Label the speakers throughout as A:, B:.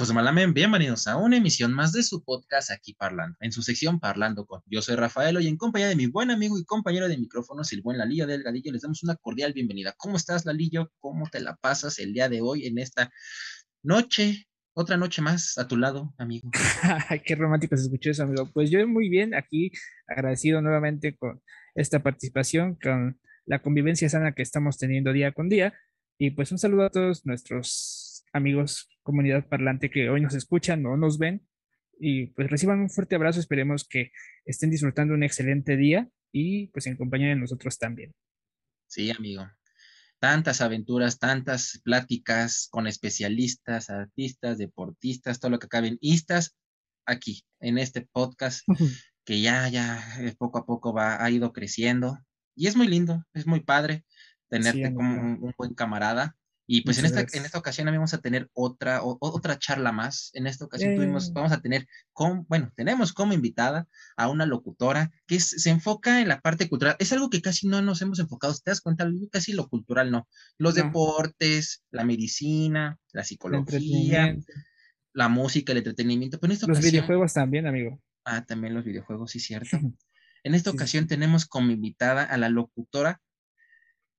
A: Hijos de Malamen, bienvenidos a una emisión más de su podcast aquí Parlando, en su sección Parlando con. Yo soy Rafael y en compañía de mi buen amigo y compañero de micrófonos, el buen Lalillo Delgadillo, les damos una cordial bienvenida. ¿Cómo estás, Lalillo? ¿Cómo te la pasas el día de hoy en esta noche? Otra noche más a tu lado, amigo.
B: Qué romántico se escuchó eso, amigo. Pues yo muy bien, aquí agradecido nuevamente con esta participación, con la convivencia sana que estamos teniendo día con día. Y pues un saludo a todos nuestros amigos, comunidad parlante que hoy nos escuchan o nos ven. Y pues reciban un fuerte abrazo, esperemos que estén disfrutando un excelente día y pues en compañía de nosotros también.
A: Sí, amigo. Tantas aventuras, tantas pláticas con especialistas, artistas, deportistas, todo lo que caben, istas aquí en este podcast que ya, ya eh, poco a poco va, ha ido creciendo y es muy lindo, es muy padre tenerte como un, buen camarada y pues en esta, en esta ocasión vamos a tener otra, otra charla más. En esta ocasión tuvimos, vamos a tener, con, bueno, tenemos como invitada a una locutora que se enfoca en la parte cultural. Es algo que casi no nos hemos enfocado, te das cuenta, casi lo cultural no. Los deportes, la medicina, la psicología, la música, el entretenimiento. Pero
B: en los videojuegos también, amigo.
A: Ah, también los videojuegos, sí, cierto. en esta ocasión tenemos como invitada a la locutora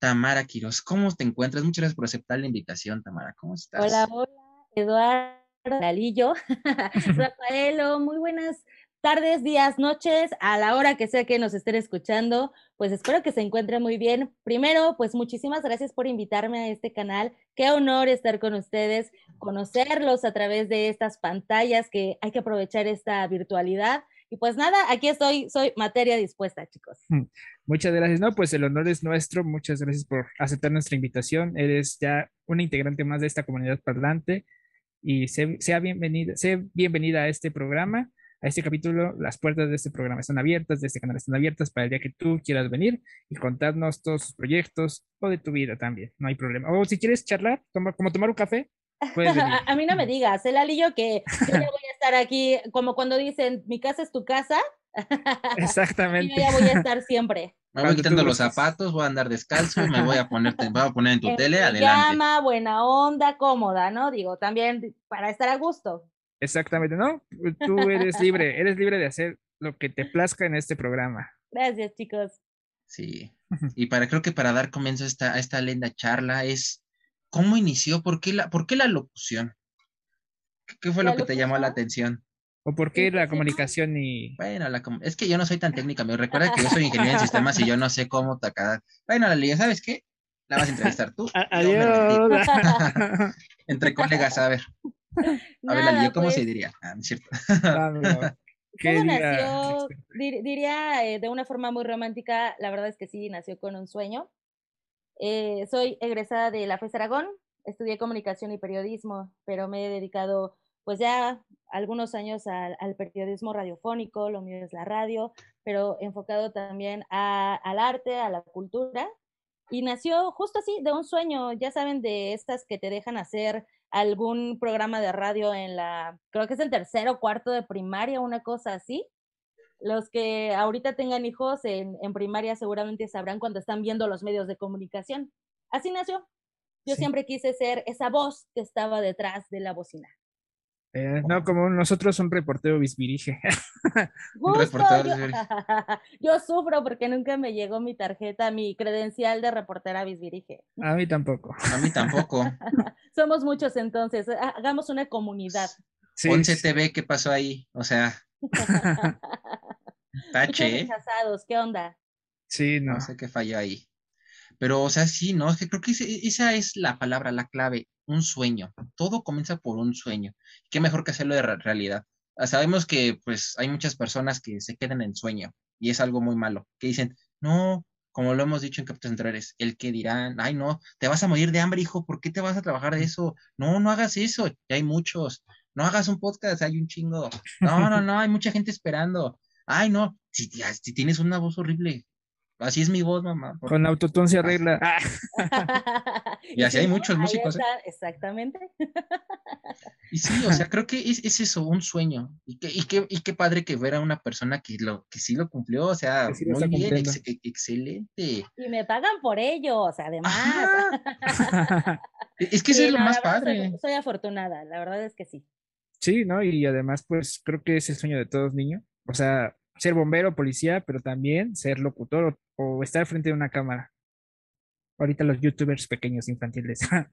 A: Tamara Quiroz. ¿Cómo te encuentras? Muchas gracias por aceptar la invitación, Tamara. ¿Cómo estás?
C: Hola, hola, Eduardo Dalillo. Rafaelo, muy buenas tardes, días, noches, a la hora que sea que nos estén escuchando. Pues espero que se encuentren muy bien. Primero, pues muchísimas gracias por invitarme a este canal. Qué honor estar con ustedes, conocerlos a través de estas pantallas que hay que aprovechar esta virtualidad y pues nada, aquí estoy, soy materia dispuesta, chicos.
B: Muchas gracias. No, pues el honor es nuestro. Muchas gracias por aceptar nuestra invitación. Eres ya una integrante más de esta comunidad parlante y sea bienvenida, sea bienvenida a este programa, a este capítulo. Las puertas de este programa están abiertas, de este canal están abiertas para el día que tú quieras venir y contarnos todos tus proyectos o de tu vida también. No hay problema. O si quieres charlar, toma, como tomar un café,
C: a, mí no me digas, el alillo que yo ya voy a estar aquí, como cuando dicen, mi casa es tu casa.
B: Exactamente.
C: yo ya voy a estar siempre.
A: Me voy quitando los zapatos, voy a andar descalzo, me voy a poner, voy a poner en tu en tele, adelante.
C: Llama, buena onda, cómoda, ¿no? Digo, también para estar a gusto.
B: Exactamente, ¿no? Tú eres libre, eres libre de hacer lo que te plazca en este programa.
C: Gracias, chicos.
A: Sí. Y para creo que para dar comienzo a esta, a esta linda charla es ¿Cómo inició? ¿Por qué la, por qué la locución? ¿Qué fue lo que te llamó la atención?
B: ¿O por qué la comunicación y...?
A: Bueno, es que yo no soy tan técnica, me recuerda que yo soy ingeniero en sistemas y yo no sé cómo tacar. Bueno, la liga, ¿sabes qué? La vas a entrevistar tú.
B: Adiós.
A: Entre colegas, a ver. A ver, la ¿cómo se pues diría? Ah, es cierto. Ah,
C: ¿Cómo nació? diría eh, de una forma muy romántica, la verdad es que sí, nació con un sueño. Eh, soy egresada de la FES Aragón, estudié comunicación y periodismo, pero me he dedicado pues ya algunos años al, periodismo radiofónico, lo mío es la radio, pero enfocado también al arte, a la cultura. Y nació justo así, de un sueño, ya saben, de estas que te dejan hacer algún programa de radio en la, creo que es el tercero o cuarto de primaria, una cosa así. Los que ahorita tengan hijos en, primaria seguramente sabrán cuando están viendo los medios de comunicación. Así nació. Yo siempre quise ser esa voz que estaba detrás de la bocina.
B: Eh, no, como nosotros un reportero bisbirige.
C: yo, sufro porque nunca me llegó mi tarjeta, mi credencial de reportera bisbirige.
B: A mí tampoco.
A: A mí tampoco.
C: Somos muchos entonces, hagamos una comunidad.
A: Sí. TV, ¿qué pasó ahí? O sea. Tache.
C: rechazados, ¿qué onda?
B: Sí, no.
A: sé qué falló ahí. Pero, o sea, sí, ¿no? que creo que esa es la palabra, la clave, un sueño. Todo comienza por un sueño. Qué mejor que hacerlo de realidad. Ah, sabemos que, pues, hay muchas personas que se quedan en sueño y es algo muy malo, que dicen, no, como lo hemos dicho en capítulos anteriores, el que dirán, ay, no, te vas a morir de hambre, hijo, ¿por qué te vas a trabajar eso? No, no hagas eso, ya hay muchos. No hagas un podcast, hay un chingo. No, no, no, hay mucha gente esperando ay, no, si tienes una voz horrible, así es mi voz, mamá.
B: Con autotune se arregla.
A: y así hay muchos músicos. ¿eh?
C: Exactamente.
A: Y sí, o sea, creo que es, eso, un sueño. Y, que, y, qué, y qué padre que ver a una persona que, lo, que sí lo cumplió, o sea, muy bien, e, excelente.
C: Y me pagan por ello, o sea, además.
A: es que eso es lo más padre.
C: soy afortunada, la verdad es que sí.
B: Sí, ¿no? Y además, pues creo que es el sueño de todos niños. O sea, ser bombero, policía, pero también ser locutor o, estar frente a una cámara. Ahorita los youtubers pequeños infantiles.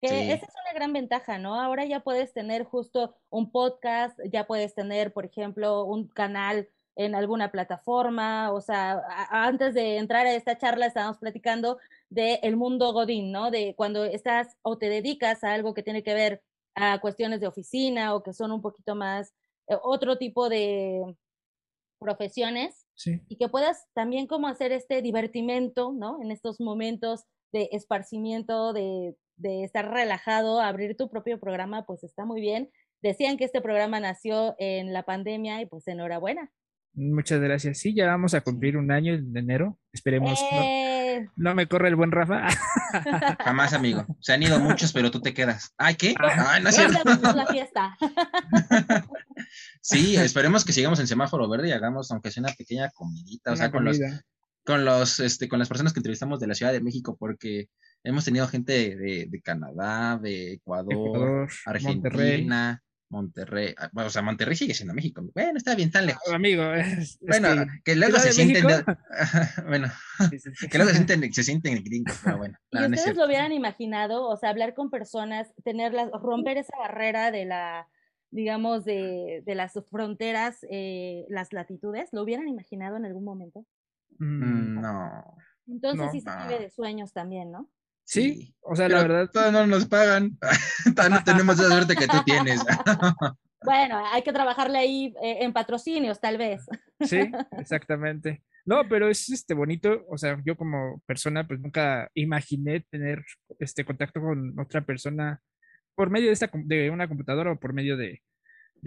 C: Esa es una gran ventaja, ¿no? Ahora ya puedes tener justo un podcast, ya puedes tener, por ejemplo, un canal en alguna plataforma, o sea, antes de entrar a esta charla estábamos platicando de el mundo Godín, ¿no? De cuando estás o te dedicas a algo que tiene que ver a cuestiones de oficina o que son un poquito más eh, otro tipo de profesiones y que puedas también como hacer este divertimento, ¿no? En estos momentos de esparcimiento, de, de estar relajado, abrir tu propio programa, pues está muy bien. Decían que este programa nació en la pandemia y pues enhorabuena.
B: Muchas gracias. Sí, ya vamos a cumplir un año en enero. Esperemos. Eh. No, me corre el buen Rafa.
A: Jamás, amigo. Se han ido muchos, pero tú te quedas. Ay, ¿qué? Ah. Ay, no es cierto.
C: la fiesta.
A: sí, esperemos que sigamos en semáforo verde y hagamos, aunque sea una pequeña comidita, o sea, con los, con los, este, con las personas que entrevistamos de la Ciudad de México, porque hemos tenido gente de, Canadá, de Ecuador, Argentina. Monterrey, ah, o sea, Monterrey sigue siendo México. Bueno, está bien, tan lejos.
B: Amigo,
A: bueno, que, luego se sienten, bueno, que luego se sienten, se sienten gringos, pero bueno.
C: ¿Y ustedes lo hubieran imaginado? O sea, hablar con personas, tenerlas, romper esa barrera de la, digamos, de, de las fronteras, eh, las latitudes, ¿lo hubieran imaginado en algún momento?
A: Mm, no.
C: Entonces sí se vive de sueños también, ¿no?
B: Sí, o sea, la verdad.
A: Todavía no nos pagan. todavía no tenemos la suerte que tú tienes.
C: bueno, hay que trabajarle ahí eh, en patrocinios, tal vez.
B: sí, exactamente. No, pero es este bonito, o sea, yo como persona, pues nunca imaginé tener este contacto con otra persona por medio de, una computadora o por medio de,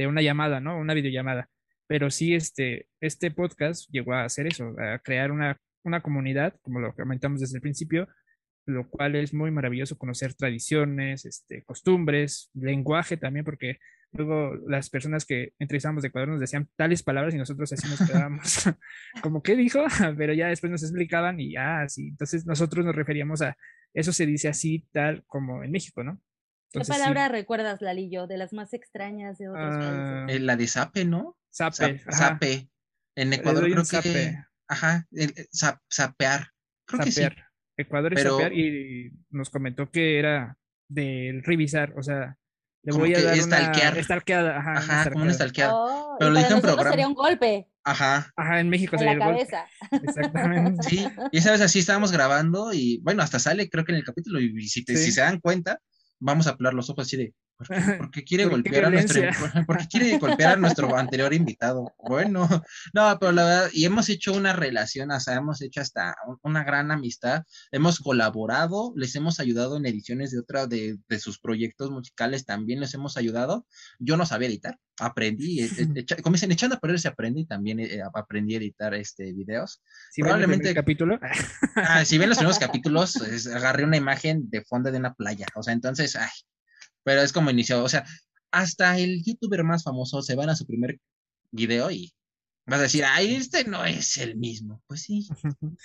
B: una llamada, ¿no? Una videollamada. Pero sí, este, este podcast llegó a hacer eso, a crear una, comunidad, como lo comentamos desde el principio, lo cual es muy maravilloso conocer tradiciones, este, costumbres, lenguaje también, porque luego las personas que entrevistamos de Ecuador nos decían tales palabras y nosotros así nos quedábamos, como, ¿qué dijo? Pero ya después nos explicaban y ya, así. Entonces nosotros nos referíamos a, eso se dice así, tal como en México, ¿no?
C: ¿Qué palabra recuerdas, Lalillo, de las más extrañas de otros países?
A: Ah, eh, la de sape, ¿no?
B: Sape.
A: Sape. En Ecuador creo que... Ajá, el, sapear. Creo que sí.
B: Ecuador es y nos comentó que era del revisar, o sea, le voy a dar una estalqueada,
A: ajá, ajá como una estalqueada.
C: Oh, pero lo dije en programa. sería un golpe.
A: Ajá.
B: Ajá, en México sería
C: la cabeza.
B: Exactamente.
A: Sí, y esa vez así estábamos grabando y bueno, hasta sale creo que en el capítulo y si, si se dan cuenta, vamos a pelar los ojos así de porque quiere golpear a nuestro porque quiere golpear a nuestro anterior invitado. Bueno, no, pero la verdad, y hemos hecho una relación, o sea, hemos hecho hasta una gran amistad, hemos colaborado, les hemos ayudado en ediciones de otra de, de sus proyectos musicales, también les hemos ayudado. Yo no sabía editar, aprendí, como dicen, echando a perder se aprende y también eh, aprendí a editar este videos.
B: Si Probablemente el capítulo.
A: Ah, si ven los primeros capítulos, agarré una imagen de fondo de una playa, o sea, entonces, ay, pero es como inició, o sea, hasta el youtuber más famoso se van a su primer video y vas a decir, ay, este no es el mismo. Pues sí.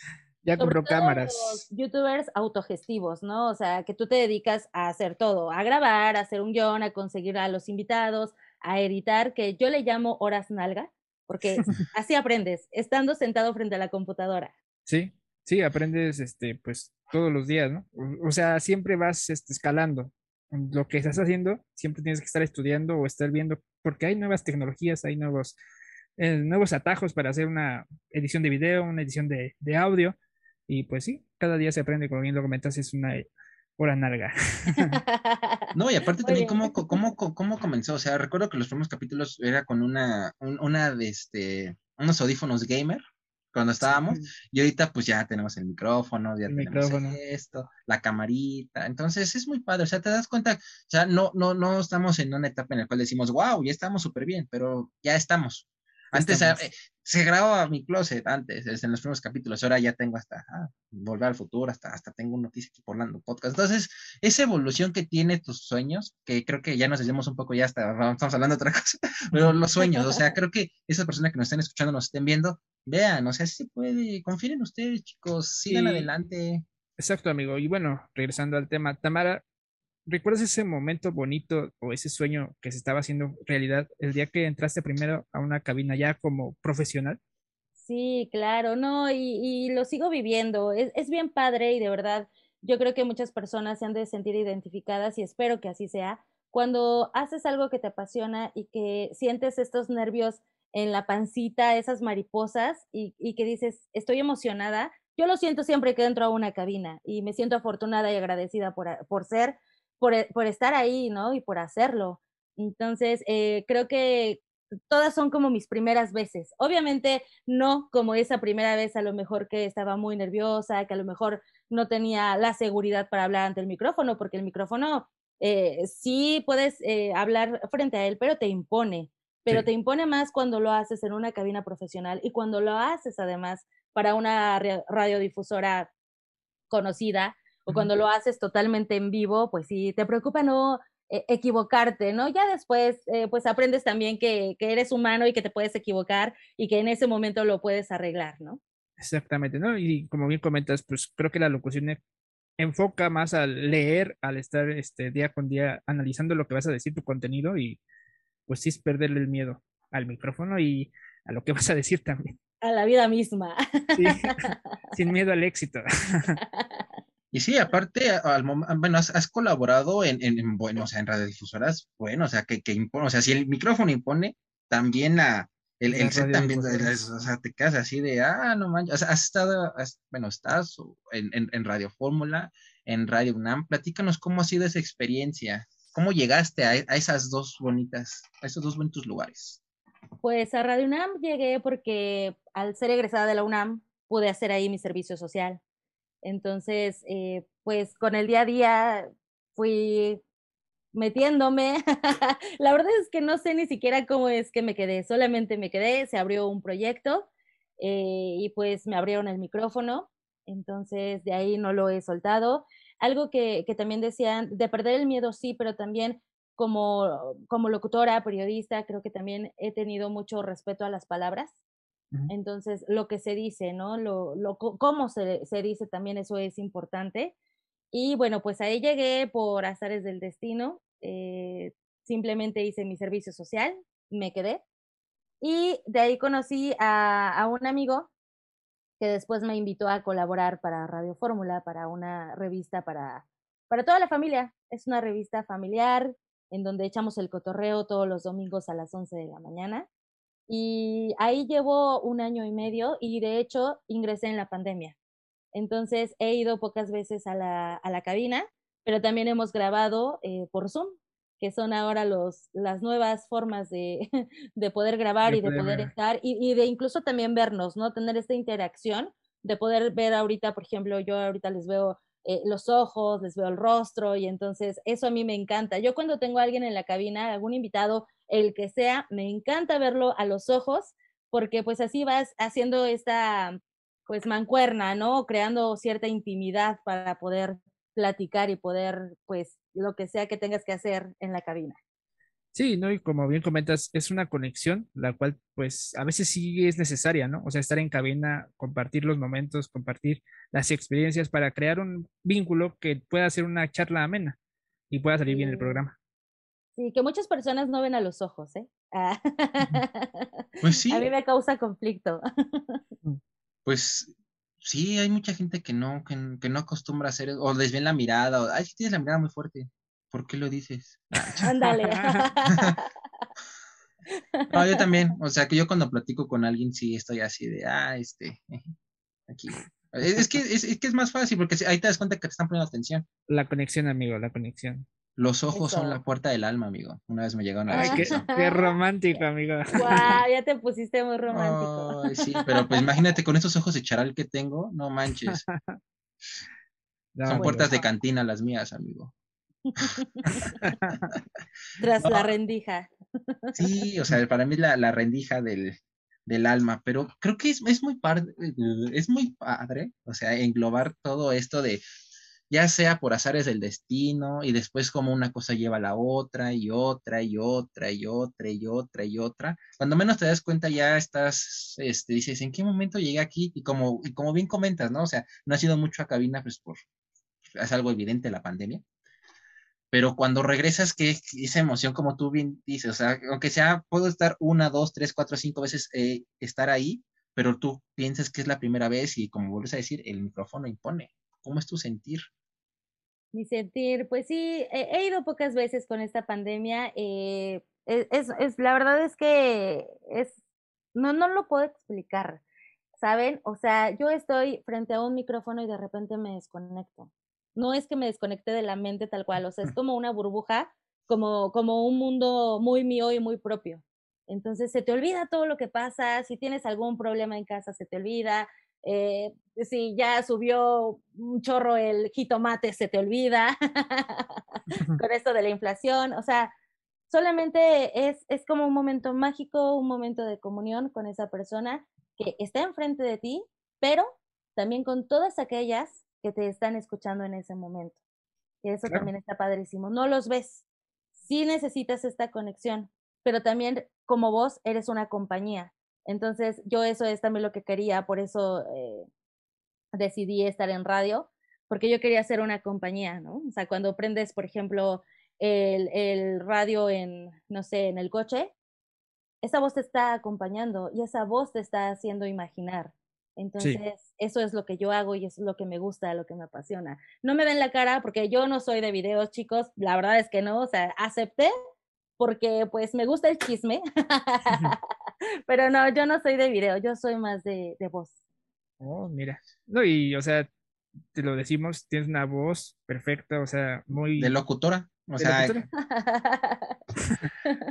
B: ya compró cámaras.
C: Los youtubers autogestivos, ¿no? O sea, que tú te dedicas a hacer todo, a grabar, a hacer un guion, a conseguir a los invitados, a editar, que yo le llamo horas nalga, porque así aprendes, estando sentado frente a la computadora.
B: Sí, sí, aprendes, este, pues, todos los días, ¿no? O, sea, siempre vas este, escalando lo que estás haciendo, siempre tienes que estar estudiando o estar viendo, porque hay nuevas tecnologías, hay nuevos, eh, nuevos atajos para hacer una edición de video, una edición de, audio, y pues sí, cada día se aprende, como bien lo comentas, es una hora larga.
A: No, y aparte también cómo, cómo, cómo, comenzó, o sea, recuerdo que los primeros capítulos era con una, una de este, unos audífonos gamer, cuando estábamos, y ahorita pues ya tenemos el micrófono, ya tenemos esto, la camarita, entonces es muy padre, o sea, te das cuenta, o sea, no, no, no estamos en una etapa en la cual decimos, wow, ya estamos súper bien, pero ya estamos, antes eh, se grababa mi closet, antes, en los primeros capítulos, ahora ya tengo hasta ah, Volver al Futuro, hasta, hasta tengo noticias aquí por Lando Podcast. Entonces, esa evolución que tiene tus sueños, que creo que ya nos decimos un poco, ya hasta estamos hablando de otra cosa, pero los sueños, o sea, creo que esas personas que nos estén escuchando, nos estén viendo, vean, o sea, si se puede, confíen en ustedes, chicos, sigan adelante.
B: Exacto, amigo. Y bueno, regresando al tema, Tamara, ¿recuerdas ese momento bonito o ese sueño que se estaba haciendo realidad el día que entraste primero a una cabina ya como profesional?
C: Sí, claro, no, y, lo sigo viviendo. Es, es, bien padre y de verdad, yo creo que muchas personas se han de sentir identificadas y espero que así sea. Cuando haces algo que te apasiona y que sientes estos nervios en la pancita, esas mariposas, y, y que dices, estoy emocionada, yo lo siento siempre que entro a una cabina y me siento afortunada y agradecida por, por ser e, por, estar ahí, ¿no? Y por hacerlo. Entonces, eh, creo que todas son como mis primeras veces. Obviamente no como esa primera vez a lo mejor que estaba muy nerviosa, que a lo mejor no tenía la seguridad para hablar ante el micrófono, porque el micrófono eh, sí puedes eh, hablar frente a él, pero te impone. Pero te impone más cuando lo haces en una cabina profesional y cuando lo haces además para una radiodifusora conocida, o cuando lo haces totalmente en vivo, pues sí, te preocupa no eh, equivocarte, ¿no? Ya después, eh, pues aprendes también que, que, eres humano y que te puedes equivocar y que en ese momento lo puedes arreglar, ¿no?
B: Exactamente, ¿no? Y como bien comentas, pues creo que la locución e, enfoca más al leer, al estar este, día con día analizando lo que vas a decir, tu contenido y pues sí es perderle el miedo al micrófono y a lo que vas a decir también.
C: A la vida misma.
B: Sí, sin miedo al éxito.
A: Y sí, aparte, al bueno, has, colaborado en, en, bueno, o sea, en radiodifusoras, bueno, o sea, que, que impone, o sea, si el micrófono impone, también la, el, el set también, o sea, te quedas así de, ah, no manches, o sea, has estado, bueno, estás en, en, en, Radio Fórmula, en Radio UNAM, platícanos cómo ha sido esa experiencia, cómo llegaste a, a esas dos bonitas, a esos dos bonitos lugares.
C: Pues a Radio UNAM llegué porque al ser egresada de la UNAM pude hacer ahí mi servicio social. Entonces, eh, pues con el día a día fui metiéndome. la verdad es que no sé ni siquiera cómo es que me quedé, solamente me quedé, se abrió un proyecto eh, y pues me abrieron el micrófono, entonces de ahí no lo he soltado. Algo que, que también decían, de perder el miedo sí, pero también como, como locutora, periodista, creo que también he tenido mucho respeto a las palabras. Entonces, lo que se dice, ¿no? Lo, lo, cómo se, se dice también, eso es importante. Y bueno, pues ahí llegué por azares del destino. Eh, simplemente hice mi servicio social, me quedé. Y de ahí conocí a, a, un amigo que después me invitó a colaborar para Radio Fórmula, para una revista para, para toda la familia. Es una revista familiar en donde echamos el cotorreo todos los domingos a las 11 de la mañana. Y ahí llevo un año y medio y de hecho ingresé en la pandemia. Entonces he ido pocas veces a la, a la cabina, pero también hemos grabado eh, por Zoom, que son ahora los, las nuevas formas de, de poder grabar y de poder estar y, y, de incluso también vernos, ¿no? Tener esta interacción, de poder ver ahorita, por ejemplo, yo ahorita les veo eh, los ojos, les veo el rostro y entonces eso a mí me encanta. Yo cuando tengo a alguien en la cabina, algún invitado, el que sea, me encanta verlo a los ojos porque pues así vas haciendo esta pues mancuerna, ¿no? Creando cierta intimidad para poder platicar y poder pues lo que sea que tengas que hacer en la cabina.
B: Sí, ¿no? Y como bien comentas, es una conexión, la cual pues a veces sí es necesaria, ¿no? O sea, estar en cabina, compartir los momentos, compartir las experiencias para crear un vínculo que pueda ser una charla amena y pueda salir bien el programa.
C: Sí, que muchas personas no ven a los ojos, ¿eh? Ah.
A: Pues sí.
C: A mí me causa conflicto.
B: Mm.
A: Pues sí, hay mucha gente que no, que, que no acostumbra a hacer, o les ven la mirada, o, ay, tienes la mirada muy fuerte. ¿Por qué lo dices?
C: Ándale.
A: no, yo también, o sea, que yo cuando platico con alguien sí estoy así de, ah, este, aquí. Es que es, que es más fácil porque ahí te das cuenta que te están poniendo atención.
B: La conexión, amigo, la conexión.
A: Los ojos son la puerta del alma, amigo. Una vez me llegaron a
B: decir qué, qué, romántico, amigo.
C: Wow, ya te pusiste muy romántico.
A: sí, pero pues imagínate con esos ojos de charal que tengo, no manches. son puertas de cantina las mías, amigo.
C: Tras la rendija.
A: Sí, o sea, para mí es la, la rendija del, del, alma, pero creo que es, es, muy padre, es muy padre, o sea, englobar todo esto de, ya sea por azares del destino, y después como una cosa lleva a la otra, y otra, y otra, y otra, y otra, y otra. Cuando menos te das cuenta, ya estás, este, dices, ¿en qué momento llegué aquí? Y como, y como bien comentas, ¿no? O sea, no ha sido mucho a cabina, pues por, es algo evidente la pandemia pero cuando regresas, que esa emoción, como tú bien dices, o sea, aunque sea, puedo estar una, dos, tres, cuatro, cinco veces eh, estar ahí, pero tú piensas que es la primera vez y como vuelves a decir, el micrófono impone. ¿Cómo es tu sentir?
C: Mi sentir, pues sí, he, ido pocas veces con esta pandemia. Eh, es, es, la verdad es que es, no, no lo puedo explicar, ¿saben? O sea, yo estoy frente a un micrófono y de repente me desconecto. No es que me desconecte de la mente tal cual, o sea, es como una burbuja, como, como un mundo muy mío y muy propio. Entonces se te olvida todo lo que pasa, si tienes algún problema en casa se te olvida, eh, si ya subió un chorro el jitomate se te olvida con esto de la inflación, o sea, solamente es, es como un momento mágico, un momento de comunión con esa persona que está enfrente de ti, pero también con todas aquellas que te están escuchando en ese momento. Y eso también está padrísimo. No los ves. Sí necesitas esta conexión, pero también como vos eres una compañía. Entonces, yo eso es también lo que quería, por eso eh, decidí estar en radio, porque yo quería ser una compañía, ¿no? O sea, cuando prendes, por ejemplo, el, el radio en, no sé, en el coche, esa voz te está acompañando y esa voz te está haciendo imaginar. Entonces, eso es lo que yo hago y eso es lo que me gusta, lo que me apasiona. No me ven la cara porque yo no soy de videos, chicos, la verdad es que no, o sea, acepté porque pues me gusta el chisme, pero no, yo no soy de video, yo soy más de, de voz.
B: Oh, mira. No, y o sea, te lo decimos, tienes una voz perfecta, o sea, muy...
A: De locutora. O sea, eh,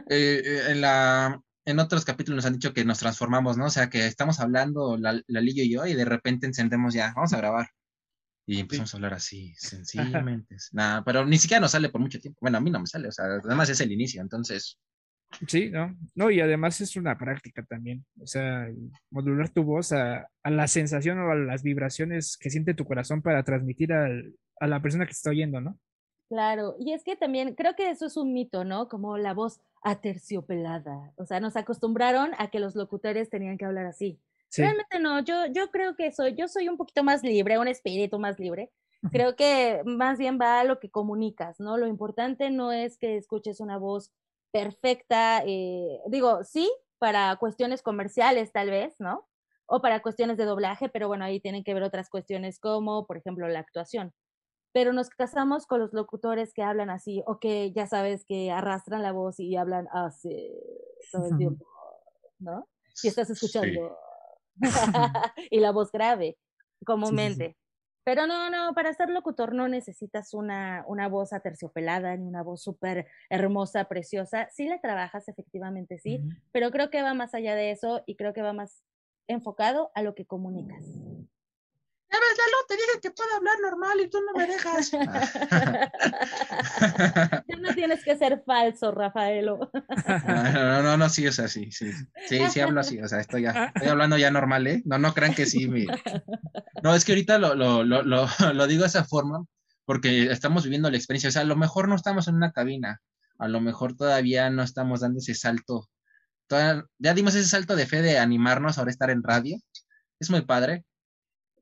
A: eh, en la en otros capítulos nos han dicho que nos transformamos, ¿no? O sea, que estamos hablando, la, Lillo y yo, y de repente encendemos ya, vamos a grabar. Y empezamos a hablar así, sencillamente. Nada, pero ni siquiera nos sale por mucho tiempo. Bueno, a mí no me sale, o sea, además es el inicio, entonces.
B: Sí, ¿no? No, y además es una práctica también. O sea, modular tu voz a, la sensación o a las vibraciones que siente tu corazón para transmitir a la persona que está oyendo, ¿no?
C: Claro, y es que también creo que eso es un mito, ¿no? Como la voz aterciopelada. O sea, nos acostumbraron a que los locutores tenían que hablar así. Realmente no, yo, yo creo que soy, yo soy un poquito más libre, un espíritu más libre. Creo que más bien va a lo que comunicas, ¿no? Lo importante no es que escuches una voz perfecta, eh, digo, sí, para cuestiones comerciales tal vez, ¿no? O para cuestiones de doblaje, pero bueno, ahí tienen que ver otras cuestiones como, por ejemplo, la actuación pero nos casamos con los locutores que hablan así, o que ya sabes que arrastran la voz y hablan así todo el tiempo, ¿no? Y estás escuchando. y la voz grave, comúnmente. Pero no, no, para ser locutor no necesitas una, una voz aterciopelada ni una voz súper hermosa, preciosa. Sí la trabajas, efectivamente, sí, pero creo que va más allá de eso y creo que va más enfocado a lo que comunicas.
A: Ya ves, Lalo, te dije que puedo hablar normal y tú no me dejas.
C: ya no tienes que ser falso, Rafaelo.
A: no, no, no, sí, o sea, sí, sí. Sí, sí hablo así, o sea, estoy, ya, estoy hablando ya normal, ¿eh? No, no crean que sí. No, es que ahorita lo, lo, lo, lo, digo de esa forma porque estamos viviendo la experiencia. O sea, a lo mejor no estamos en una cabina, a lo mejor todavía no estamos dando ese salto. ya dimos ese salto de fe de animarnos ahora estar en radio. Es muy padre,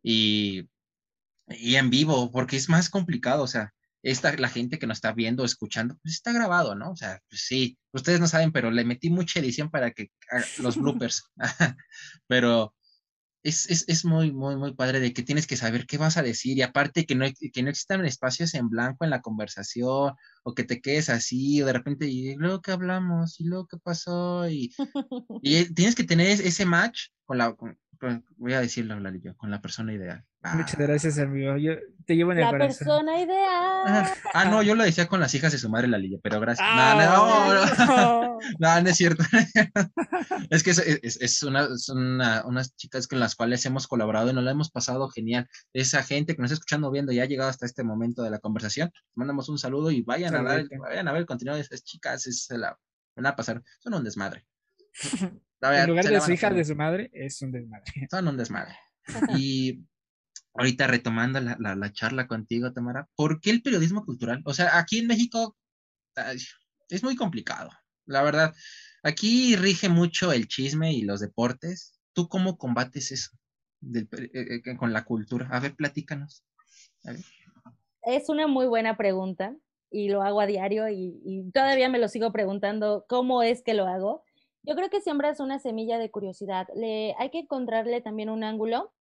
A: y, y en vivo, porque es más complicado, o sea, esta, la gente que nos está viendo, escuchando, pues está grabado, ¿no? O sea, pues sí, ustedes no saben, pero le metí mucha edición para que los bloopers, pero es, es, es, muy, muy, muy padre de que tienes que saber qué vas a decir y aparte que no, que no existan espacios en blanco en la conversación o que te quedes así o de repente y luego que hablamos y luego qué pasó y, y tienes que tener ese match con la, voy a decirlo, Lalillo, con la persona ideal.
B: Muchas ah. gracias, amigo. Yo te llevo en el
C: la persona ideal.
A: Ah, no, yo lo decía con las hijas de su madre, Lalillo, pero gracias. no, no, no, no, es cierto. es que es, es, una, son unas chicas con las cuales hemos colaborado y nos la hemos pasado genial. Esa gente que nos está escuchando, viendo y ha llegado hasta este momento de la conversación, mandamos un saludo y vayan, a, ver, vayan a ver el contenido de esas chicas. Es la, van a pasar. Son un desmadre.
B: en lugar de su hija de su madre, es un desmadre.
A: Son un desmadre. Y ahorita retomando la, la, charla contigo, Tamara, ¿por qué el periodismo cultural? O sea, aquí en México es muy complicado, la verdad. Aquí rige mucho el chisme y los deportes. ¿Tú cómo combates eso eh, eh, con la cultura? A ver, platícanos.
C: Es una muy buena pregunta. y lo hago a diario y, todavía me lo sigo preguntando cómo es que lo hago. Yo creo que siembras una semilla de curiosidad. Le, hay que encontrarle también un ángulo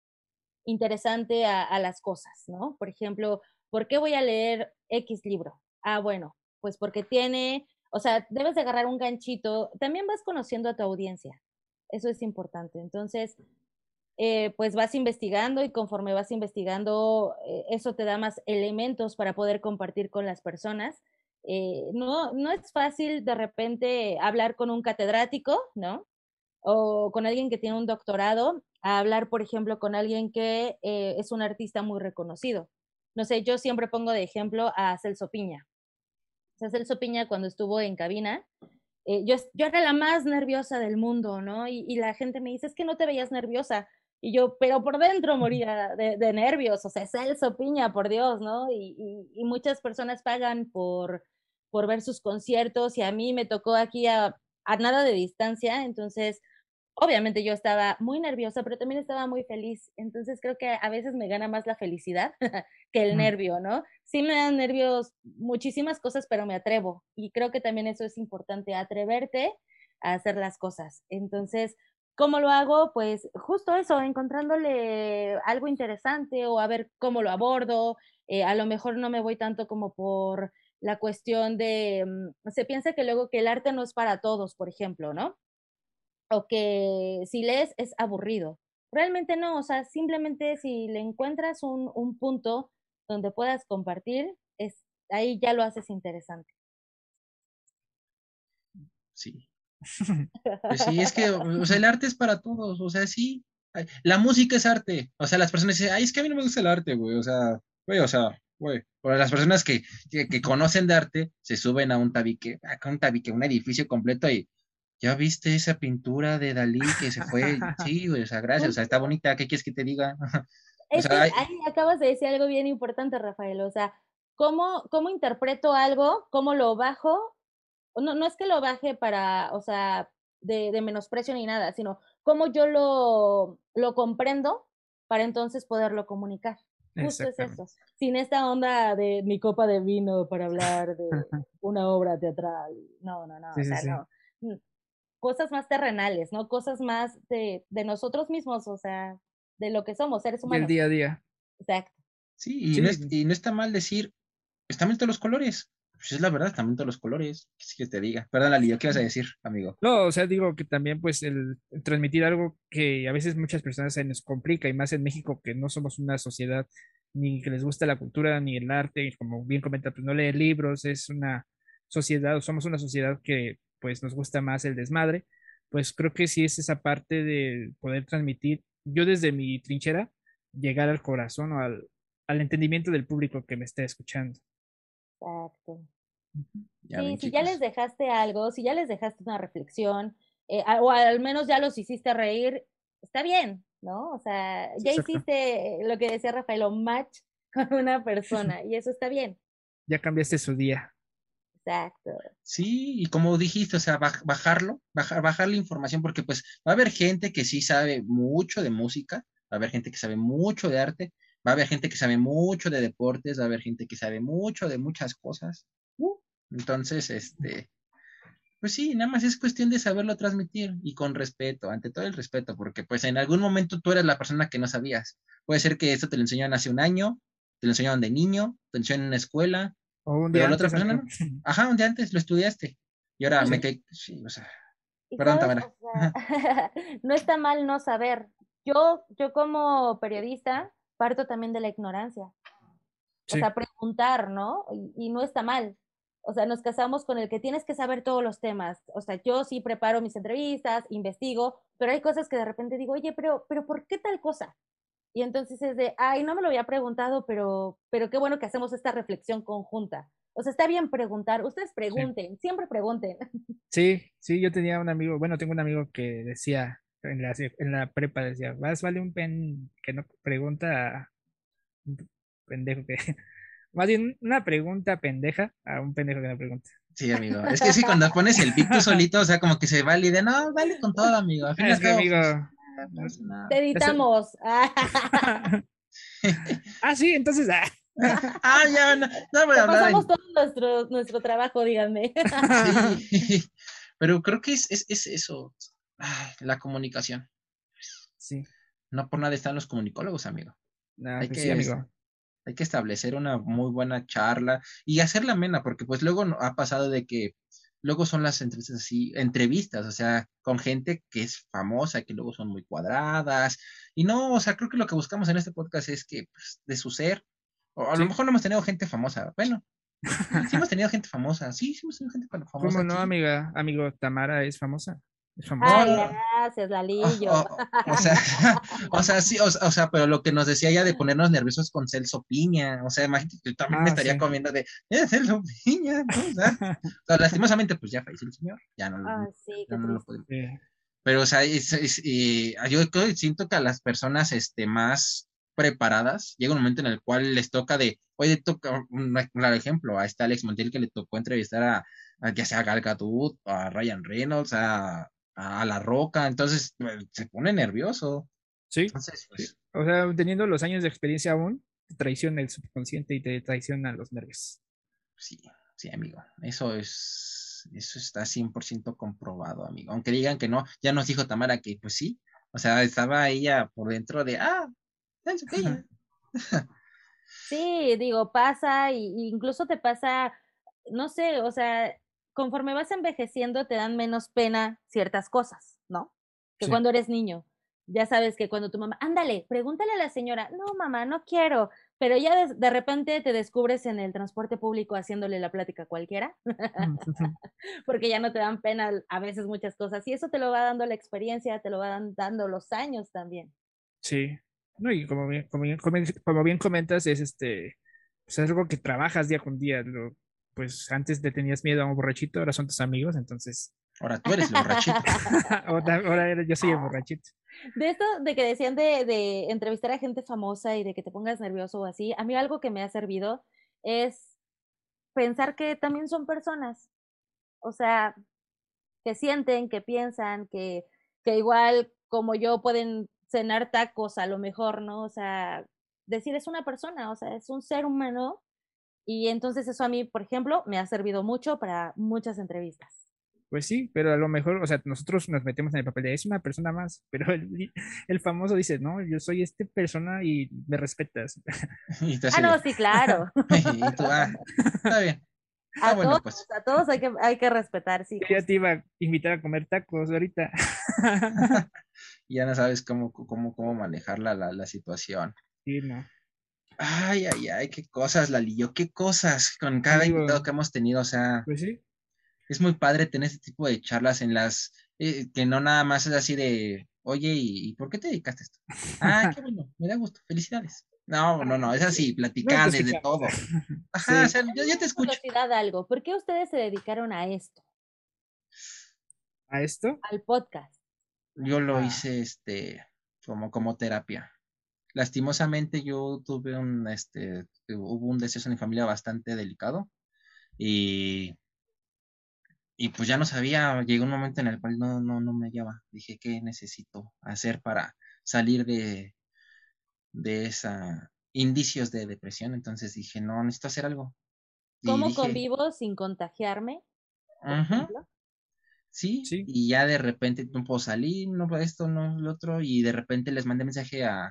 C: interesante a, a, las cosas, ¿no? Por ejemplo, ¿por qué voy a leer X libro? Ah, bueno, pues porque tiene, o sea, debes de agarrar un ganchito. También vas conociendo a tu audiencia. Eso es importante. Entonces, eh, pues vas investigando y conforme vas investigando, eh, eso te da más elementos para poder compartir con las personas. Eh, no, no es fácil de repente hablar con un catedrático, ¿no? O con alguien que tiene un doctorado, a hablar, por ejemplo, con alguien que es un artista muy reconocido. No sé, yo siempre pongo de ejemplo a Celso Piña. Celso Piña cuando estuvo en cabina, yo, yo, era la más nerviosa del mundo, ¿no? Y, y, la gente me dice, es que no te veías nerviosa. Y yo, pero por dentro moría de, de nervios, o sea, Celso Piña, por Dios, ¿no? Y, y, y, muchas personas pagan por, por ver sus conciertos y a mí me tocó aquí a, a nada de distancia, entonces obviamente yo estaba muy nerviosa, pero también estaba muy feliz. Entonces creo que a veces me gana más la felicidad que el nervio, ¿no? Sí me dan nervios muchísimas cosas, pero me atrevo. Y creo que también eso es importante, atreverte a hacer las cosas. Entonces, ¿Cómo lo hago? Pues justo eso, encontrándole algo interesante o a ver cómo lo abordo. Eh, a lo mejor no me voy tanto como por la cuestión de, mm, se piensa que luego que el arte no es para todos, por ejemplo, ¿no? O que si lees es aburrido. Realmente no, o sea, simplemente si le encuentras un, un punto donde puedas compartir, es, ahí ya lo haces interesante.
A: Sí, pues sí, es que, o sea, el arte es para todos, o sea, sí. La música es arte. O sea, las personas dicen, ay, es que a mí no me gusta el arte, güey. O sea, güey, o sea, güey. O las personas que, que, conocen de arte se suben a un tabique, a un tabique, un edificio completo y ya viste esa pintura de Dalí que se fue. Sí, güey, o sea, gracias, o sea, está bonita, ¿qué quieres que te diga?
C: Es que ahí acabas de decir algo bien importante, Rafael. O sea, ¿cómo, cómo interpreto algo? ¿Cómo lo bajo? No, no es que lo baje para, o sea, de, de menosprecio ni nada, sino cómo yo lo, lo comprendo para entonces poderlo comunicar. Justo es eso. Sin esta onda de mi copa de vino para hablar de una obra teatral. No, no, no. o sea, no. Mm, cosas más terrenales, ¿no? Cosas más de, de, nosotros mismos, o sea, de lo que somos, seres humanos.
B: Del día a día.
C: Exacto.
A: Sí, y, No, y no está mal decir, están bien todos los colores. Pues es la verdad, también todos los colores. ¿Qué que te diga? Perdón, Lali, ¿qué vas a decir, amigo?
B: No, o sea, digo que también, pues, el, transmitir algo que a veces muchas personas se nos complica, y más en México, que no somos una sociedad ni que les gusta la cultura ni el arte, y como bien comenta, pues no leer libros, es una sociedad, somos una sociedad que, pues, nos gusta más el desmadre. Pues creo que sí es esa parte de poder transmitir, yo desde mi trinchera, llegar al corazón o al, al entendimiento del público que me está escuchando.
C: Exacto. sí, si ya les dejaste algo, si ya les dejaste una reflexión, eh, o al menos ya los hiciste reír, está bien, ¿no? O sea, ya hiciste lo que decía Rafael, un match con una persona y eso está bien.
B: Ya cambiaste su día.
C: Exacto.
A: Sí, y como dijiste, o sea, bajarlo, bajar, bajar la información, porque pues va a haber gente que sí sabe mucho de música, va a haber gente que sabe mucho de arte, va a haber gente que sabe mucho de deportes, va a haber gente que sabe mucho de muchas cosas. Uh, entonces, este, pues sí, nada más es cuestión de saberlo transmitir y con respeto, ante todo el respeto, porque pues en algún momento tú eres la persona que no sabías. Puede ser que esto te lo enseñaron hace un año, te lo enseñaron de niño, te lo enseñaron en una escuela,
B: o un día
A: la otra persona Ajá, un día antes lo estudiaste. Y ahora me caí, sí, o sea, perdón, Tamara.
C: no está mal no saber. Yo, yo como periodista, parto también de la ignorancia. O sea, preguntar, ¿no? Y, no está mal. O sea, nos casamos con el que tienes que saber todos los temas. O sea, yo sí preparo mis entrevistas, investigo, pero hay cosas que de repente digo, oye, pero, pero ¿por qué tal cosa? Y entonces es de, ay, no me lo había preguntado, pero, pero qué bueno que hacemos esta reflexión conjunta. O sea, está bien preguntar, ustedes pregunten, siempre pregunten.
B: Sí, sí, yo tenía un amigo, bueno, tengo un amigo que decía, en la, en la prepa decía, más vale un pen que no pregunta un pendejo que... Más bien una pregunta pendeja a un pendejo que no pregunta.
A: Sí, amigo. Es que sí, cuando pones el pic tú solito, o sea, como que se valide. No, vale con todo, amigo. A fin es que, amigo.
C: Te editamos.
B: ah, sí, entonces. Ah.
A: ah, ya, no, no voy a hablar.
C: Pasamos todo nuestro, nuestro trabajo, díganme.
A: sí, pero creo que es, es, es eso, Ay, la comunicación.
B: Sí.
A: No por nada están los comunicólogos, amigo.
B: Ah,
A: hay,
B: pues
A: que,
B: sí, amigo.
A: hay que establecer una muy buena charla y hacerla amena, porque pues luego ha pasado de que luego son las entrevistas así, entrevistas, o sea, con gente que es famosa, que luego son muy cuadradas, y no, o sea, creo que lo que buscamos en este podcast es que, pues, de su ser, o a
B: Sí.
A: lo mejor no hemos tenido gente famosa, bueno, sí hemos tenido gente famosa, sí, sí hemos tenido gente famosa.
B: ¿Cómo no, amiga? Amigo, Tamara es famosa.
C: Ay, gracias, Lalillo.
A: O, o- o sea, o sea, sí, o, o sea, pero lo que nos decía ya de ponernos nerviosos con Celso Piña, o sea, imagínate, yo también me
B: Ah,
A: estaría
B: sí.
A: comiendo de, eh, Celso Piña, ¿no? O sea, o sea, lastimosamente, pues ya falleció el señor, ya no, lo-
C: Ay, sí,
A: ya no lo podemos.
B: Sí.
A: Pero, o sea, es- es- eh, yo creo- siento que a las personas este, más preparadas llega un momento en el cual les toca de, oye, toca un un claro ejemplo, a este Alex Montiel que le tocó entrevistar a, a ya sea a Gal Gadot, a Ryan Reynolds, a, a La Roca, entonces se pone nervioso.
B: Sí.
A: Entonces, pues,
B: O sea, teniendo los años de experiencia aún, te traiciona el subconsciente y te traiciona los nervios.
A: sí, sí, amigo, eso es, eso está 100% comprobado, amigo. Aunque digan que no, ya nos dijo Tamara que, pues sí, o sea, estaba ella por dentro de, ah.
C: Sí, digo, pasa y, y incluso te pasa, no sé, o sea, conforme vas envejeciendo te dan menos pena ciertas cosas, ¿no? Que
B: Sí.
C: cuando eres niño. Ya sabes que cuando tu mamá, ándale, pregúntale a la señora, no, mamá, no quiero, pero ya de, de repente te descubres en el transporte público haciéndole la plática a cualquiera, porque ya no te dan pena a veces muchas cosas, y eso te lo va dando la experiencia, te lo van dando los años también.
B: Sí. No, y como bien, como bien, como comentas, es este, pues es algo que trabajas día con día. lo- pues antes te tenías miedo a un borrachito, ahora son tus amigos, entonces
A: Ahora tú eres el borrachito.
B: ahora, ahora yo soy el borrachito.
C: De esto de que decían de, de entrevistar a gente famosa y de que te pongas nervioso o así, a mí algo que me ha servido es pensar que también son personas. O sea, que sienten, que piensan, que, que igual como yo pueden cenar tacos a lo mejor, ¿no? O sea, decir es una persona, o sea, es un ser humano. Y entonces eso a mí, por ejemplo, me ha servido mucho para muchas entrevistas.
B: Pues sí, pero a lo mejor, o sea, nosotros nos metemos en el papel de es una persona más, pero el, el famoso dice, no, yo soy esta persona y me respetas.
A: Y
C: Ah, no, sí, claro.
A: y tú, ah, está bien.
C: A
A: Ah, bueno,
C: todos,
A: pues.
C: a todos hay que, hay que respetar, sí.
B: Yo ya te iba a invitar a comer tacos ahorita.
A: Ya no sabes cómo, cómo, cómo manejar la, la, la situación.
B: Sí, no.
A: Ay, ay, ay, qué cosas, Lalillo, qué cosas con cada invitado que hemos tenido. O sea,
B: Pues sí.
A: es muy padre tener este tipo de charlas en las eh, que no nada más es así de, oye, ¿y, y por qué te dedicaste a esto? Ah, qué bueno, me da gusto, felicidades. No, no, no, es así, platicar
B: No,
A: desde todo. Ajá,
B: Sí.
A: o sea, yo, yo te escucho.
C: Curiosidad algo. ¿Por qué ustedes se dedicaron a esto,
B: ¿A esto?
C: al podcast?
A: Yo lo
B: Ah.
A: hice este como, como terapia. Lastimosamente yo tuve un este hubo un deceso en mi familia bastante delicado y y pues ya no sabía, llegó un momento en el cual no no no me hallaba. Dije, ¿qué necesito hacer para salir de de esa indicios de depresión? Entonces dije, no, necesito hacer algo. Y
C: ¿Cómo
A: dije,
C: convivo sin contagiarme? ejemplo?
A: Sí,
B: Sí.
A: y ya de repente no puedo salir, no puedo esto, no lo otro, y de repente les mandé mensaje a,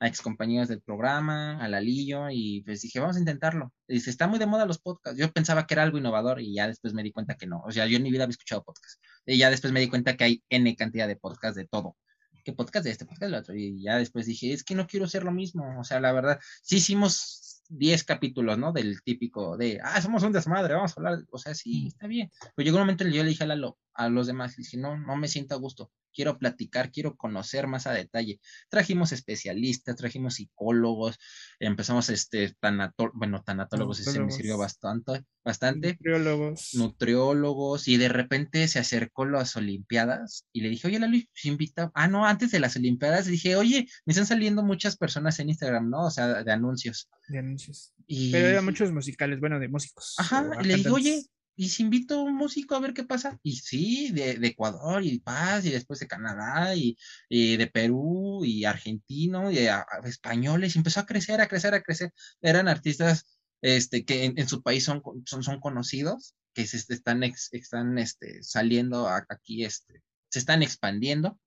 A: a excompañeros del programa, a Lalillo, y pues dije, vamos a intentarlo. Y dice, está muy de moda los podcasts. Yo pensaba que era algo innovador y ya después me di cuenta que no. O sea, yo en mi vida había escuchado podcasts. Y ya después me di cuenta que hay N cantidad de podcasts de todo. ¿Qué podcast de este, podcast del otro? Y ya después dije, es que no quiero ser lo mismo. O sea, la verdad, sí hicimos 10 capítulos, ¿no? Del típico de, ah, somos un desmadre, vamos a hablar. O sea, sí, está bien. Pero llegó un momento en el que yo le dije a, Lalo, a los demás, le dije, no, no me siento a gusto. Quiero platicar, quiero conocer más a detalle. Trajimos especialistas, trajimos psicólogos, empezamos este, tanato, bueno, tanatólogos, ese me sirvió bastante, bastante
B: Nutriólogos.
A: nutriólogos y de repente se acercó las Olimpiadas y le dije, oye, Lalo, ¿se invita? Ah, no, antes de las Olimpiadas dije, oye, me están saliendo muchas personas en Instagram, ¿no? O sea, de anuncios.
B: de anuncios.
A: Y,
B: Pero eran muchos musicales, bueno, de músicos.
A: Ajá, y le dije, oye. Y si invito a un músico a ver qué pasa. Y sí, de, Ecuador y Paz, y después de Canadá, y, de Perú, y argentino, y españoles, y empezó a crecer, a crecer, a crecer. Eran artistas este, que en, su país son, son, son, conocidos, que se están, están este, saliendo aquí, este, se están expandiendo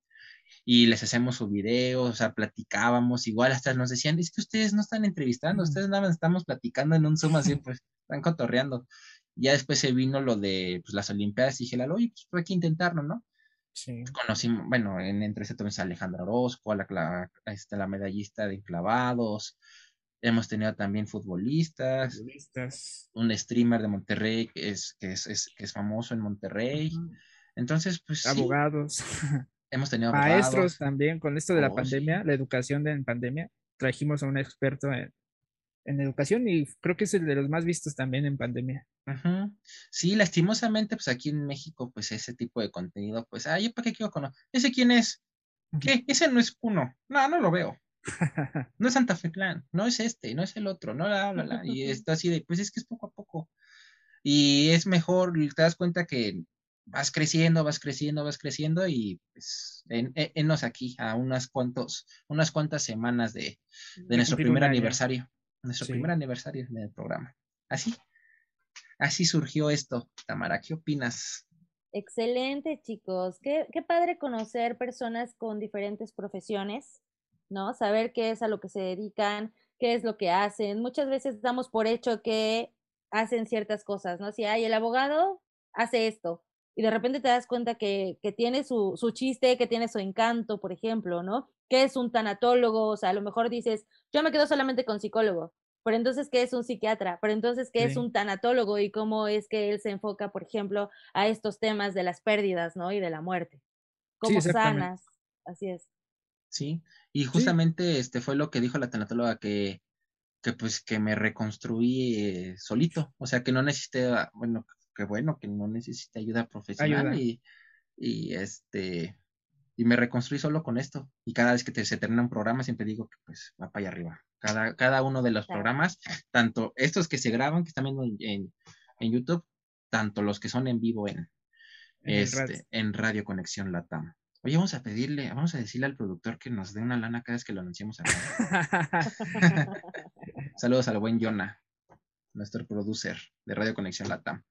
A: y les hacemos su video, o sea, platicábamos, igual hasta nos decían, es que ustedes no están entrevistando, ustedes nada más estamos platicando en un Zoom así, pues están cotorreando. Ya después se vino lo de pues, las Olimpiadas y dije, oye, pues hay que intentarlo, ¿no? Sí. Conocimos, bueno, en entre ese también a Alejandra Orozco, la, la, este, la medallista de clavados. Hemos tenido también futbolistas, futbolistas. un streamer de Monterrey que es, que es, que es famoso en Monterrey. Entonces, pues.
B: Abogados.
A: Hemos tenido
B: maestros también con esto de la oh, pandemia, la educación de, en pandemia. Trajimos a un experto en, en educación y creo que es el de los más vistos también en pandemia.
A: Sí, lastimosamente, pues aquí en México, pues ese tipo de contenido, pues, ay, ¿para qué quiero conocer? ¿Ese quién es? ¿Qué? Ese no es uno. No, no lo veo. no es Santa Fe Clan, no es este, no es el otro, no la, la, la. Y está así de, pues es que es poco a poco. Y es mejor, te das cuenta que vas creciendo, vas creciendo, vas creciendo y pues en, enos aquí a unas cuantos, unas cuantas semanas de, de nuestro primer aniversario nuestro primer aniversario del programa. Así, así surgió esto. Tamara, ¿qué opinas?
C: Excelente, chicos. Qué, qué padre conocer personas con diferentes profesiones, ¿no? Saber qué es a lo que se dedican, qué es lo que hacen. Muchas veces damos por hecho que hacen ciertas cosas, ¿no? Si hay el abogado, hace esto. Y de repente te das cuenta que, que tiene su, su, chiste, que tiene su encanto, por ejemplo, ¿no? ¿Qué es un tanatólogo? O sea, a lo mejor dices, yo me quedo solamente con psicólogo, pero entonces, ¿qué es un psiquiatra? Pero entonces, ¿qué es un tanatólogo? Y cómo es que él se enfoca, por ejemplo, a estos temas de las pérdidas, ¿no? Y de la muerte. ¿Cómo sanas? Así es.
A: Sí, y justamente este fue lo que dijo la tanatóloga que, que pues que me reconstruí eh, solito, o sea que no necesité, bueno, que bueno, que no necesité ayuda profesional y, y este y me reconstruí solo con esto. Y cada vez que se termina un programa, siempre digo que pues va para allá arriba. Cada, cada uno de los programas, tanto estos que se graban, que están viendo en, YouTube, tanto los que son en vivo en, en, este, en Radio Conexión Latam. Oye, vamos a pedirle, vamos a decirle al productor que nos dé una lana cada vez que lo anunciamos Saludos al buen Jonah, nuestro producer de Radio Conexión Latam.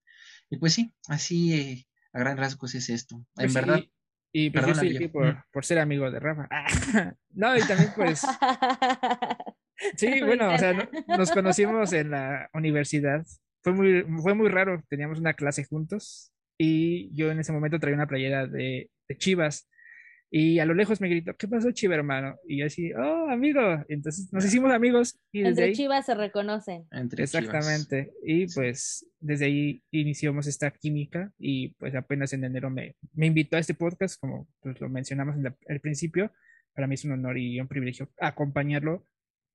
A: Y pues sí, así eh, a gran rasgos es esto. en pues verdad.
B: Y pues yo estoy aquí por, por, ser amigo de Rafa. no, y también pues... Sí, bueno, o sea, nos conocimos en la universidad. Fue muy, fue muy raro, teníamos una clase juntos y yo en ese momento traía una playera de, de Chivas y a lo lejos me gritó, ¿qué pasó, Chiva, hermano? Y yo así, oh, amigo. Entonces nos hicimos amigos. Y
C: Entre Chivas se reconocen.
B: Entre Exactamente. Y pues desde ahí iniciamos esta química y pues apenas en enero me, me invitó a este podcast, como pues lo mencionamos en el principio. Para mí es un honor y un privilegio acompañarlo,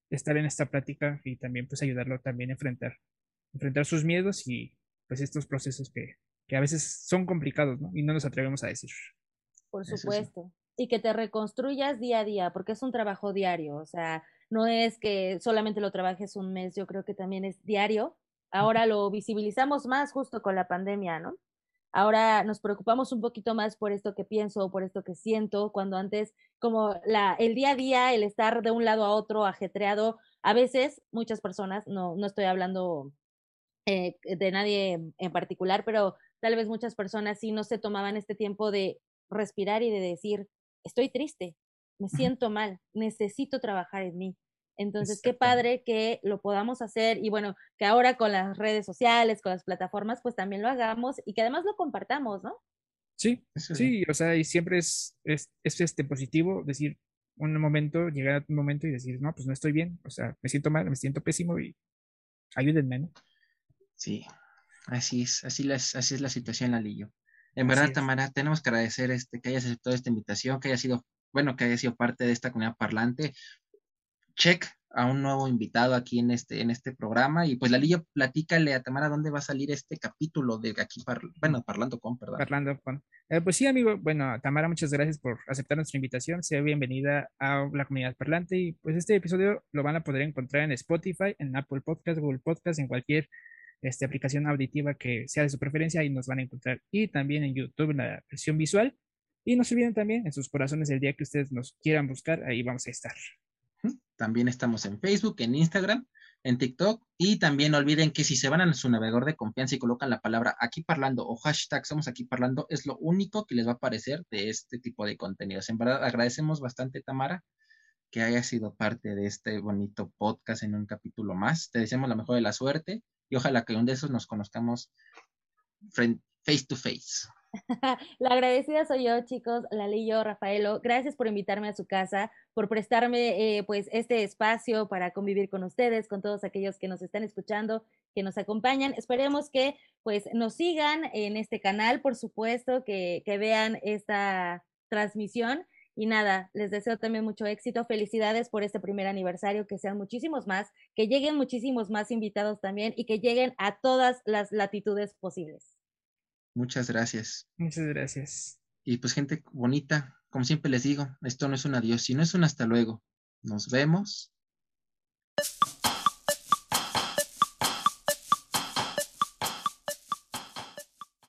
B: estar en esta plática y también pues ayudarlo también a enfrentar, enfrentar sus miedos y pues estos procesos que, que a veces son complicados, ¿no? Y no nos atrevemos a decir.
C: Por supuesto y que te reconstruyas día a día, porque es un trabajo diario, o sea, no es que solamente lo trabajes un mes, yo creo que también es diario. Ahora lo visibilizamos más justo con la pandemia, ¿no? Ahora nos preocupamos un poquito más por esto que pienso, por esto que siento, cuando antes como la, el día a día, el estar de un lado a otro ajetreado, a veces muchas personas, no, no estoy hablando eh, de nadie en particular, pero tal vez muchas personas sí no se tomaban este tiempo de respirar y de decir, estoy triste, me siento mal, necesito trabajar en mí. Entonces, qué padre que lo podamos hacer y bueno, que ahora con las redes sociales, con las plataformas, pues también lo hagamos y que además lo compartamos, ¿no?
B: Sí, sí, o sea, y siempre es, es, este positivo decir un momento, llegar a un momento y decir, no, pues no estoy bien, o sea, me siento mal, me siento pésimo y ayúdenme, ¿no?
A: Sí, así es, así, las, así es la situación, Alillo. En verdad, Tamara, tenemos que agradecer este, que hayas aceptado esta invitación, que haya sido, bueno, que haya sido parte de esta comunidad parlante. Check a un nuevo invitado aquí en este, en este programa. Y pues, Lalillo, platícale a Tamara dónde va a salir este capítulo de aquí, bueno, Parlando con, perdón.
B: Parlando con. Eh, pues sí, amigo, bueno, Tamara, muchas gracias por aceptar nuestra invitación. Sea bienvenida a la comunidad parlante. Y pues este episodio lo van a poder encontrar en Spotify, en Apple Podcast, Google Podcast, en cualquier esta aplicación auditiva que sea de su preferencia y nos van a encontrar. Y también en YouTube en la versión visual. Y no se olviden también en sus corazones el día que ustedes nos quieran buscar, ahí vamos a estar.
A: También estamos en Facebook, en Instagram, en TikTok y también no olviden que si se van a su navegador de confianza y colocan la palabra aquí parlando o hashtag somos aquí parlando, es lo único que les va a aparecer de este tipo de contenidos. En verdad agradecemos bastante, Tamara, que haya sido parte de este bonito podcast en un capítulo más. Te deseamos la mejor de la suerte y ojalá que un de esos nos conozcamos face to face.
C: La agradecida soy yo, chicos, Lalillo, Rafaelo. Gracias por invitarme a su casa, por prestarme eh, pues este espacio para convivir con ustedes, con todos aquellos que nos están escuchando, que nos acompañan. Esperemos que pues nos sigan en este canal, por supuesto, que, que vean esta transmisión. Y nada, les deseo también mucho éxito. Felicidades por este primer aniversario, que sean muchísimos más, que lleguen muchísimos más invitados también y que lleguen a todas las latitudes posibles.
A: Muchas gracias.
B: Muchas gracias.
A: Y pues gente bonita, como siempre les digo, esto no es un adiós, sino es un hasta luego. Nos vemos.